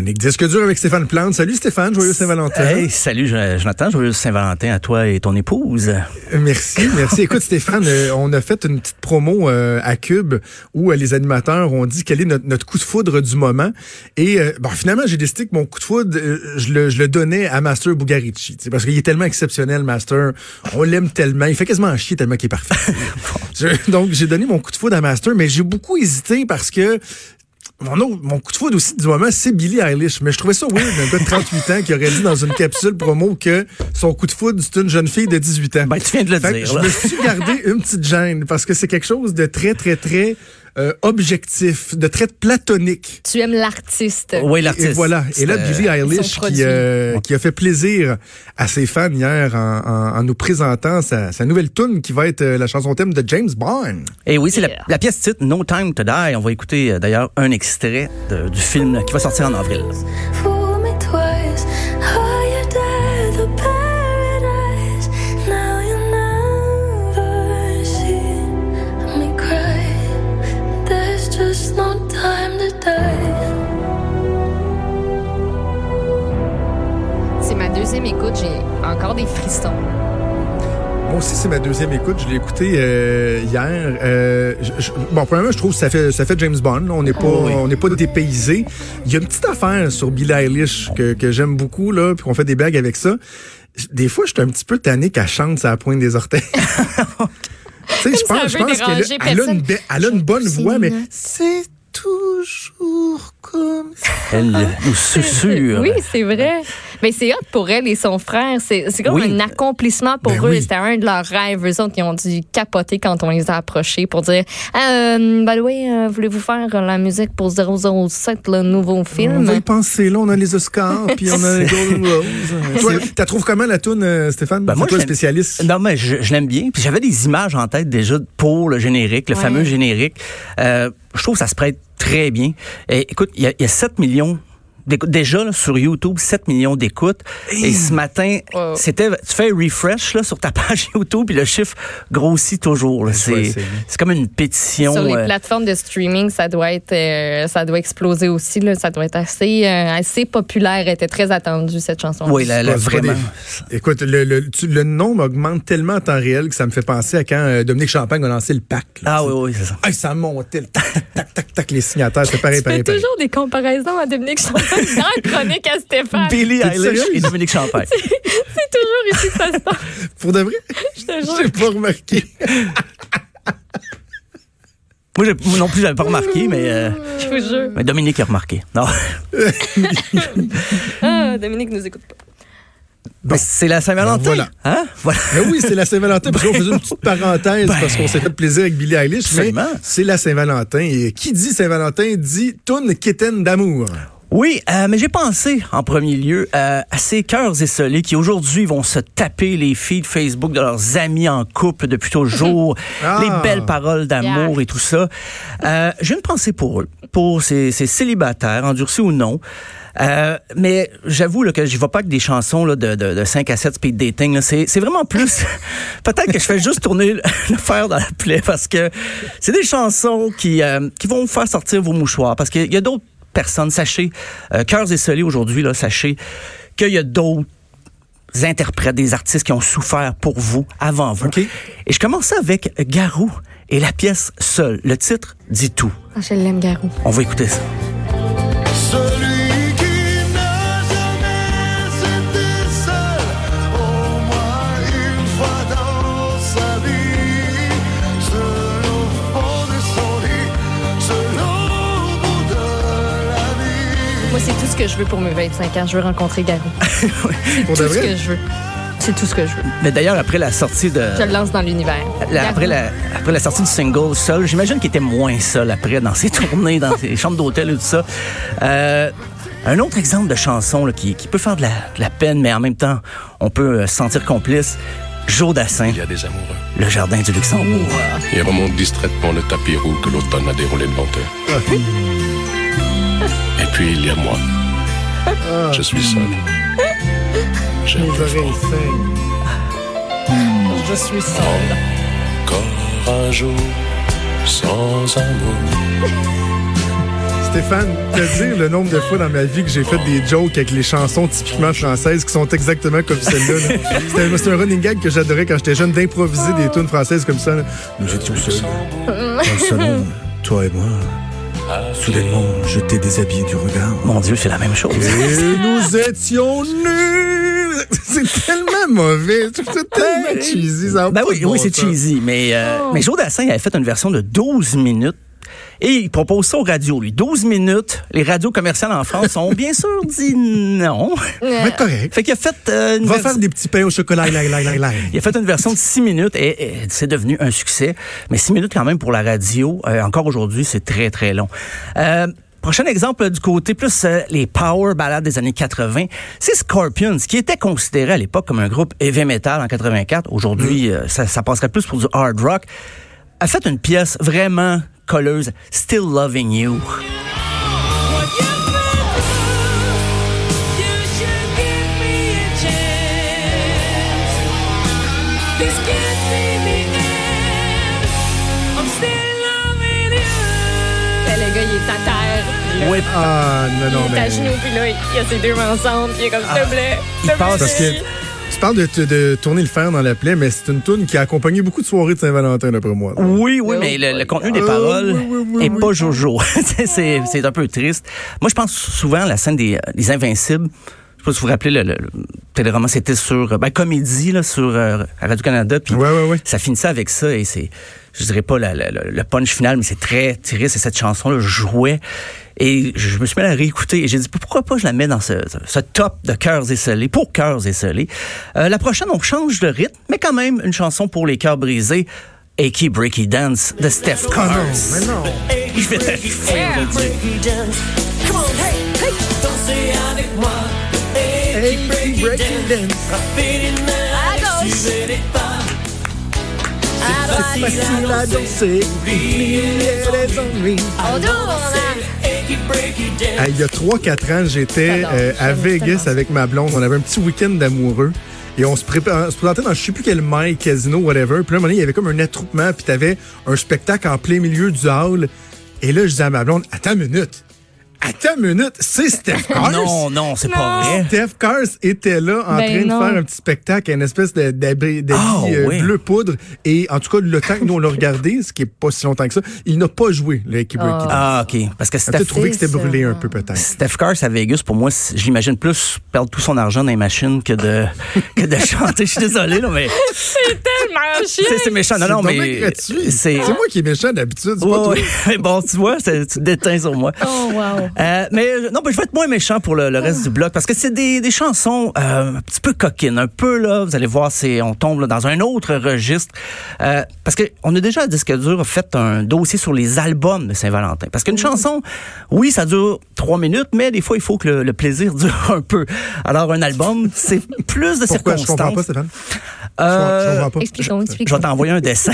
Chronique disque dur avec Stéphane Plante. Salut Stéphane, joyeux Saint-Valentin. Hey, salut Jonathan, joyeux Saint-Valentin à toi et ton épouse. Euh, merci, merci. Écoute Stéphane, euh, on a fait une petite promo euh, à Cube où les animateurs ont dit quel est notre, coup de foudre du moment. Et bon, finalement, j'ai décidé que mon coup de foudre, je le, je, le, donnais à Master Bugarici. Parce qu'il est tellement exceptionnel, Master. On l'aime tellement. Il fait quasiment chier tellement qu'il est parfait. donc, j'ai donné mon coup de foudre à Master, mais j'ai beaucoup hésité parce que mon, mon coup de foudre aussi du moment, c'est Billie Eilish. Mais je trouvais ça weird d'un gars de 38 ans qui aurait dit dans une capsule promo que son coup de foudre, c'est une jeune fille de 18 ans. Ben, tu viens de le dire. Je me suis gardé une petite gêne parce que c'est quelque chose de très, très, très euh, objectif, de traite platonique. Tu aimes l'artiste. Oui, l'artiste. Et voilà. Et là, Billie Eilish qui, euh, qui, a fait plaisir à ses fans hier en, en, nous présentant sa, sa nouvelle tune qui va être euh, la chanson thème de James Bond. Et oui, c'est la, la, pièce titre No Time to Die. On va écouter d'ailleurs un extrait de, du film qui va sortir en avril. Encore des frissons. Moi aussi, c'est ma deuxième écoute. Je l'ai écouté euh, hier. Euh, bon, premièrement, je trouve que ça fait, ça fait James Bond. On n'est pas, on n'est pas dépaysé. Il y a une petite affaire sur Billie Eilish que, que j'aime beaucoup là, puis qu'on fait des blagues avec ça. Des fois, je suis un petit peu tanné qu'elle chante à la pointe des orteils. tu sais, je pense, je pense qu'elle a, une, elle a une bonne voix, mais c'est toujours comme ça. Elle nous susurre. Oui, c'est vrai. Mais c'est hot pour elle et son frère. C'est comme un accomplissement pour ben eux. C'était un de leurs rêves. Eux autres, ils ont dû capoter quand on les a approchés pour dire euh, by the way, euh, voulez-vous faire la musique pour 007, le nouveau film? On va y penser. Là, on a les Oscars, puis on a les Golden Roses. Toi, t'as trouvé comment la toune, euh, Stéphane? Ben moi, toi, spécialiste. Non, mais je, je l'aime bien. Puis j'avais des images en tête déjà pour le générique, le fameux générique. Euh, je trouve que ça se prête très bien. Et, écoute, il y, y, a 7 millions Déjà, là, sur YouTube, 7 millions d'écoutes. Et ce matin, c'était, tu fais un refresh là, sur ta page YouTube, puis le chiffre grossit toujours. C'est, c'est comme une pétition. Sur les euh, plateformes de streaming, ça doit être, euh, ça doit exploser aussi. Là. Ça doit être assez, euh, assez populaire. Elle était très attendue, cette chanson. Oui, là, vraiment. Écoute, le, le, le, nombre augmente tellement en temps réel que ça me fait penser à quand Dominique Champagne a lancé le pack. ah oui, oui, c'est ça. Ah, ça montait, tac, tac, tac, tac, les signataires. C'est pareil, tu pareil, fais toujours des comparaisons à Dominique Champagne. Dans chronique à Stéphane. Billy Eilish et Dominique Champagne. C'est toujours ici que ça se passe. Pour de vrai? Je te jure. J'ai pas remarqué. Moi, non plus, j'avais pas remarqué, mais. Euh, je vous jure. Mais Dominique a remarqué. Non. ah, Dominique nous écoute pas. Ben, c'est la Saint-Valentin. voilà. Hein? Voilà. Ben oui, c'est la Saint-Valentin. Parce qu'on faisait une petite parenthèse ben, parce qu'on s'est fait plaisir avec Billie Eilish. Mais c'est la Saint-Valentin. Et qui dit Saint-Valentin dit Toune Kitten d'amour. Oui, euh, mais j'ai pensé en premier lieu euh, à ces cœurs essolés qui aujourd'hui vont se taper les feeds Facebook de leurs amis en couple depuis toujours, ah. les belles paroles d'amour et tout ça. Euh, j'ai une pensée pour eux, pour ces, ces célibataires, endurcis ou non. Euh, mais j'avoue que je vais pas avec des chansons là, de, de, de 5 à 7 speed dating. C'est vraiment plus... Peut-être que je fais juste tourner le fer dans la plaie parce que c'est des chansons qui, euh, qui vont faire sortir vos mouchoirs. Parce qu'il y a d'autres personne. Sachez, euh, Cœurs et Soleil aujourd'hui, là, sachez qu'il y a d'autres interprètes, des artistes qui ont souffert pour vous, avant vous. Et je commençais avec Garou et la pièce Seul. Le titre dit tout. Ah, je l'aime, Garou. On va écouter ça. C'est tout ce que je veux pour mes 25 ans. Je veux rencontrer Garou. c'est tout ce que je veux. C'est tout ce que je veux. Mais d'ailleurs, après la sortie de. Je le lance dans l'univers. Après la, après la sortie du single seul, j'imagine qu'il était moins seul après dans ses tournées, dans ses chambres d'hôtel et tout ça. Euh, un autre exemple de chanson là, qui, qui, peut faire de la, de la, peine, mais en même temps, on peut euh, se sentir complice. Joe Dassin. Il y a des amoureux. Le jardin du Luxembourg. Il remonte distraitement le tapis roux que l'automne a déroulé devant eux. Puis il y a moi. Je suis seul. Mes oreilles saignent. Je suis seul. Encore un jour sans amour. Stéphane, te dire le nombre de fois dans ma vie que j'ai fait des jokes avec les chansons typiquement françaises qui sont exactement comme celle-là. C'était un running gag que j'adorais quand j'étais jeune d'improviser des tunes françaises comme ça. Là. Nous étions seuls dans le salon, toi et moi. Soudainement, je t'ai déshabillé du regard. Mon Dieu, c'est la même chose. Et nous étions nus. C'est tellement mauvais. C'est tellement cheesy. Ça ben oui, bon oui c'est cheesy. Mais, euh, oh. mais Joe Dassin avait fait une version de 12 minutes et il propose ça aux radios, lui. 12 minutes. Les radios commerciales en France ont bien sûr dit non. Mais correct. Fait qu'il a fait euh, une Va faire des petits pains au chocolat. Là, là, là, là. Il a fait une version de 6 minutes et, et c'est devenu un succès. Mais 6 minutes quand même pour la radio, euh, encore aujourd'hui, c'est très, très long. Euh, Prochain exemple du côté plus euh, les power ballades des années 80, c'est Scorpions, qui était considéré à l'époque comme un groupe heavy metal en 84. Aujourd'hui, mm. euh, ça, ça passerait plus pour du hard rock. A fait une pièce vraiment colleuse, Still Loving You. Le gars, il est à terre. Oui. Ah, non, non, il est mais... à genoux, puis là, il y a ses deux mains ensemble, puis il est comme, s'il te plaît, il passe parce que tu parles de, de, tourner le fer dans la plaie, mais c'est une tune qui a accompagné beaucoup de soirées de Saint-Valentin, d'après moi. Oui, oui, mais le, le contenu des paroles oui, oui, oui, est pas jojo. c'est, c'est un peu triste. Moi, je pense souvent à la scène des, des Invincibles. Je sais pas si vous vous rappelez, le, le, le téléroman, c'était sur, ben, comédie, là, sur euh, Radio-Canada. Puis ouais, ouais, ouais. ça finissait avec ça et c'est, je dirais pas la, la, le punch final, mais c'est très triste et cette chanson-là jouait. Et je me suis mis à la réécouter et j'ai dit pourquoi pas je la mets dans ce, ce top de cœurs esselés, pour cœurs esselés. Euh, la prochaine, on change de rythme, mais quand même une chanson pour les cœurs brisés. Achy Breaky Dance de Steph Cars. Non, mais non. Je vais t'arriver, Yeah. Achy Breaky Dance. À gauche. C'est facile à danser. Oublier les ennuis. On tourne. Ah, il y a 3-4 ans, j'étais euh, à Vegas avec ma blonde. On avait un petit week-end d'amoureux. Et on se, prépa- on se présentait dans je sais plus quel mail, casino, whatever. Puis là, à un moment donné, il y avait comme un attroupement. Puis t'avais un spectacle en plein milieu du hall. Et là, je disais à ma blonde, attends une minute. Attends une minute. C'est Steph Cars. Non, non, c'est pas vrai. Steph Cars était là en Ben train non. de faire un petit spectacle, une espèce de- d'habit Ah, euh, oui. bleu poudre. Et en tout cas, le temps que nous on l'a regardé, ce qui est pas si longtemps que ça, il n'a pas joué le Breaky Breaky. Ah, OK. Parce que Steph, trouvé que c'était brûlé un peu peut-être. Steph Cars à Vegas, pour moi, c'est- je l'imagine plus perdre tout son argent dans les machines que de, que de chanter. Je suis désolé, là, mais Tellement chiant. c'est c'est méchant. Non, non, C'est mais c'est... C'est moi qui est méchant d'habitude, c'est pas toi. bon, tu vois, c'est- tu te déteins sur moi. Oh, wow. Euh, mais euh, non, ben, je vais être moins méchant pour le, le reste du bloc parce que c'est des, des chansons euh, un petit peu coquines, un peu là. Vous allez voir, c'est on tombe là, dans un autre registre Euh, parce que on a déjà à disque dur fait un dossier sur les albums de Saint-Valentin. Parce qu'une chanson, oui, ça dure trois minutes, mais des fois il faut que le, le plaisir dure un peu. Alors un album, c'est plus de Pourquoi? Je comprends circonstances. pas, Stéphane? Je Euh. Expliquons, je vais t'envoyer un dessin.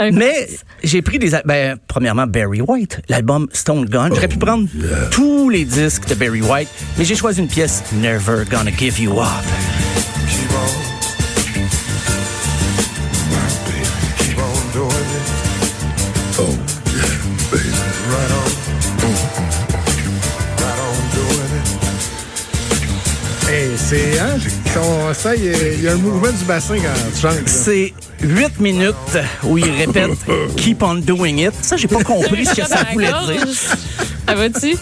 Mais j'ai pris des. Ben, premièrement, Barry White, l'album Stone Gun. J'aurais pu prendre tous les disques de Barry White, mais j'ai choisi une pièce Never Gonna Give You Up. C'est, hein? Ça, il y, a, il y a un mouvement du bassin quand tu chantes. C'est 8 minutes où il répète Keep on doing it. Ça, j'ai pas compris ce que ça voulait dire. Ça va-tu?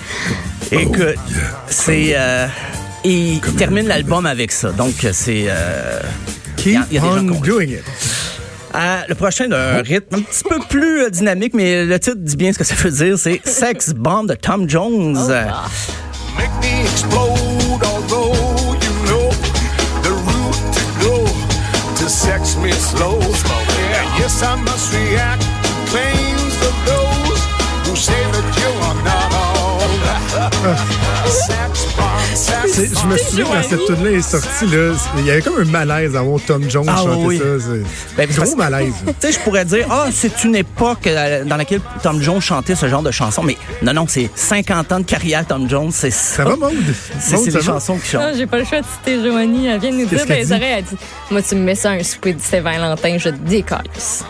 Écoute, c'est. Euh, il termine l'album avec ça. Donc, c'est. Euh, Keep il y a- il y a des gens on doing it. Ah, le prochain d'un rythme un petit peu plus euh, dynamique, mais le titre dit bien ce que ça veut dire. C'est Sex Bomb de Tom Jones. Make me explode, to me slow. Yeah, yes, I must react to claims of those who say that you Je me souviens quand cette tune là est sortie, là, il y avait comme un malaise à voir Tom Jones Ah chanter oui. ça. c'est- Ben, Gros parce- malaise. Tu sais, je pourrais dire, ah, c'est une époque euh, dans laquelle Tom Jones chantait ce genre de chansons, mais non, non, c'est 50 ans de carrière, Tom Jones, c'est ça. Ça va, Maude? C'est les va? chansons qui Non, chantent. j'ai pas le choix de citer Joanie. Elle vient de nous dire les dit? oreilles, elle dit Moi, tu me mets ça à un souper de Saint-Valentin, je te décasse.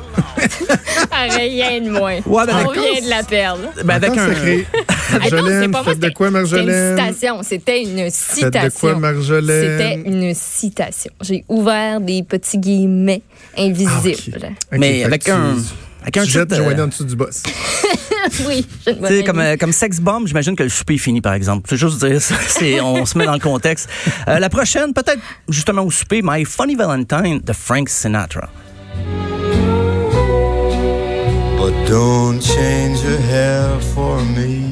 Rien de moins. Ouais, ben, On vient de la perdre. Ben, avec Attends, un. Ah non, Marjolaine, pas moi, de c'était- quoi, C'était une Marjolaine? citation. C'était une citation. Faites de quoi, Marjolaine? C'était une citation. J'ai ouvert des petits guillemets invisibles. Ah, Ok, mais fait avec un. Avec un titre, euh, Joanie en dessous du boss. oui, je Tu sais, comme, euh, comme Sex Bomb, j'imagine que le souper est fini, par exemple. C'est juste dire ça. C'est, on se met dans le contexte. Euh, la prochaine, peut-être justement au souper, My Funny Valentine de Frank Sinatra. Don't change your hair for me.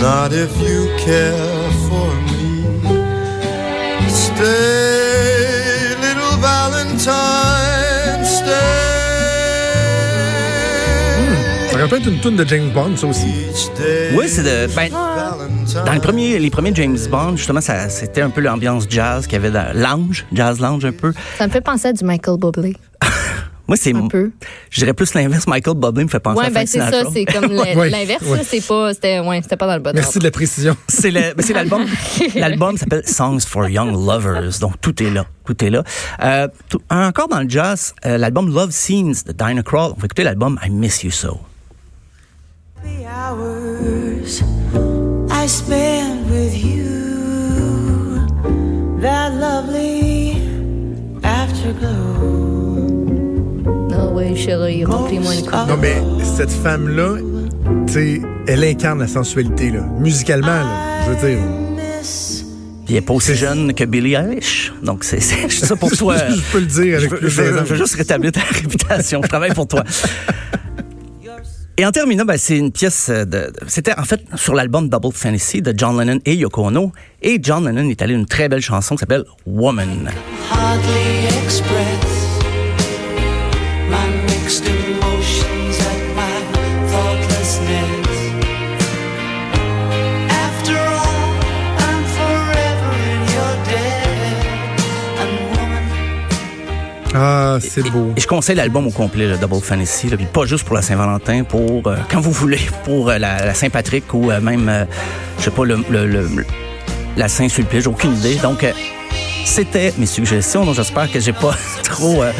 Not if you care for me. Stay, little Valentine, stay. Ça rappelle une tune de James Bond, ça aussi. Oui, c'est de. Ben, dans le premier, les premiers James Bond, justement, ça, c'était un peu l'ambiance jazz qu'il y avait dans lounge, jazz lounge un peu. Ça me fait penser à du Michael Bublé. Moi, c'est. Un peu. Je dirais plus l'inverse. Michael Bublé me fait penser Ouais, à ben Frank c'est ça, c'est comme Ouais, l'inverse. ouais. C'est pas, c'était, ouais, c'était pas dans le bon Merci de la précision. C'est le- ben, c'est l'album. l'album s'appelle Songs for Young Lovers. Donc tout est là, tout est là. Euh, tout- encore dans le jazz, euh, l'album Love Scenes de Dinah Krall. On va écouter l'album I Miss You So. The hours I spend with you, that lovely afterglow. Chérie, remplis-moi une coupe. Non, mais cette femme-là, tu sais, elle incarne la sensualité, là. Musicalement, là, je veux dire. Miss Puis elle est pas aussi jeune que Billie Eilish. Donc c'est ça pour toi. je peux le dire Je avec veux, plus je veux- je veux juste rétablir ta réputation. Je travaille pour toi. Et en terminant, ben, c'est une pièce de, c'était en fait sur l'album Double Fantasy de John Lennon et Yoko Ono. Et John Lennon est allé une très belle chanson qui s'appelle Woman. hardly express mixed emotions at my thoughtlessness. After all, I'm forever in your debt. And woman, Ah, c'est beau. Et je conseille l'album au complet, le Double Fantasy, là, puis pas juste pour la Saint-Valentin, pour euh, quand vous voulez, pour euh, la, la Saint-Patrick ou euh, même, je sais pas, le, le- le- la Saint-Sulpice, j'ai aucune idée. Donc, c'était mes suggestions, donc j'espère que j'ai pas trop euh,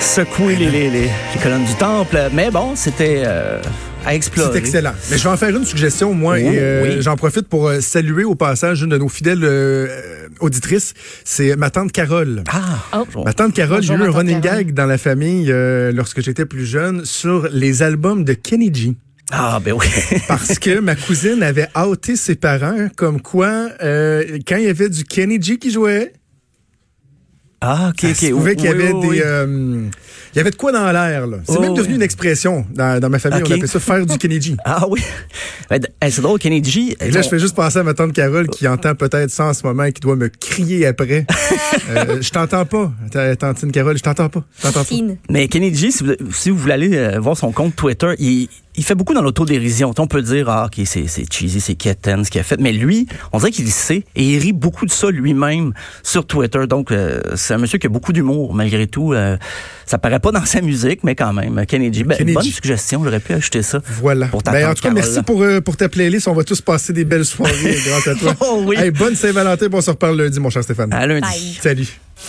secoué les, les, les- les colonnes du temple. Mais bon, c'était euh, à explorer. C'est excellent. Mais je vais en faire une suggestion, moi, Oui, et euh, oui. j'en profite pour euh, saluer au passage une de nos fidèles euh, auditrices. C'est ma tante Carole. Ah, Oh. bonjour. Ma tante Carole, j'ai eu un running Carole. gag dans la famille euh, lorsque j'étais plus jeune sur les albums de Kenny G. Ah, ben oui. Parce que ma cousine avait outé ses parents comme quoi, euh, quand il y avait du Kenny G qui jouait, Ah, OK, ça OK. se trouvait qu'il y Oui, avait oui, des... oui. euh, il y avait de quoi dans l'air, là. C'est Oh, même devenu oui. une expression dans, dans ma famille. Ok. On appelait ça faire du Kenny G. Ah oui. Ben, c'est drôle, Kenny G. Et là, je fais juste penser à ma tante Carole qui entend peut-être ça en ce moment et qui doit me crier après. Euh, je t'entends pas, ta- tantine Carole, je t'entends pas. Je t'entends pas. Mais Kennedy, si vous, si vous voulez aller euh, voir son compte Twitter, il, il fait beaucoup dans l'autodérision. On peut dire, ah, OK, c'est c'est cheesy, c'est quétaine ce qu'il a fait. Mais lui, on dirait qu'il sait et il rit beaucoup de ça lui-même sur Twitter. Donc, euh, c'est un monsieur qui a beaucoup d'humour, malgré tout. Euh, ça paraît pas dans sa musique, mais quand même. Kennedy, ben, Kennedy. bonne suggestion. J'aurais pu acheter ça. Voilà. Pour ta Ben, en tout cas, Carole. merci pour, euh, pour ta playlist. On va tous passer des belles soirées grâce à toi. Oh oui. Hey, bonne Saint-Valentin. Bon, on se reparle lundi, mon cher Stéphane. À lundi. Bye. Salut.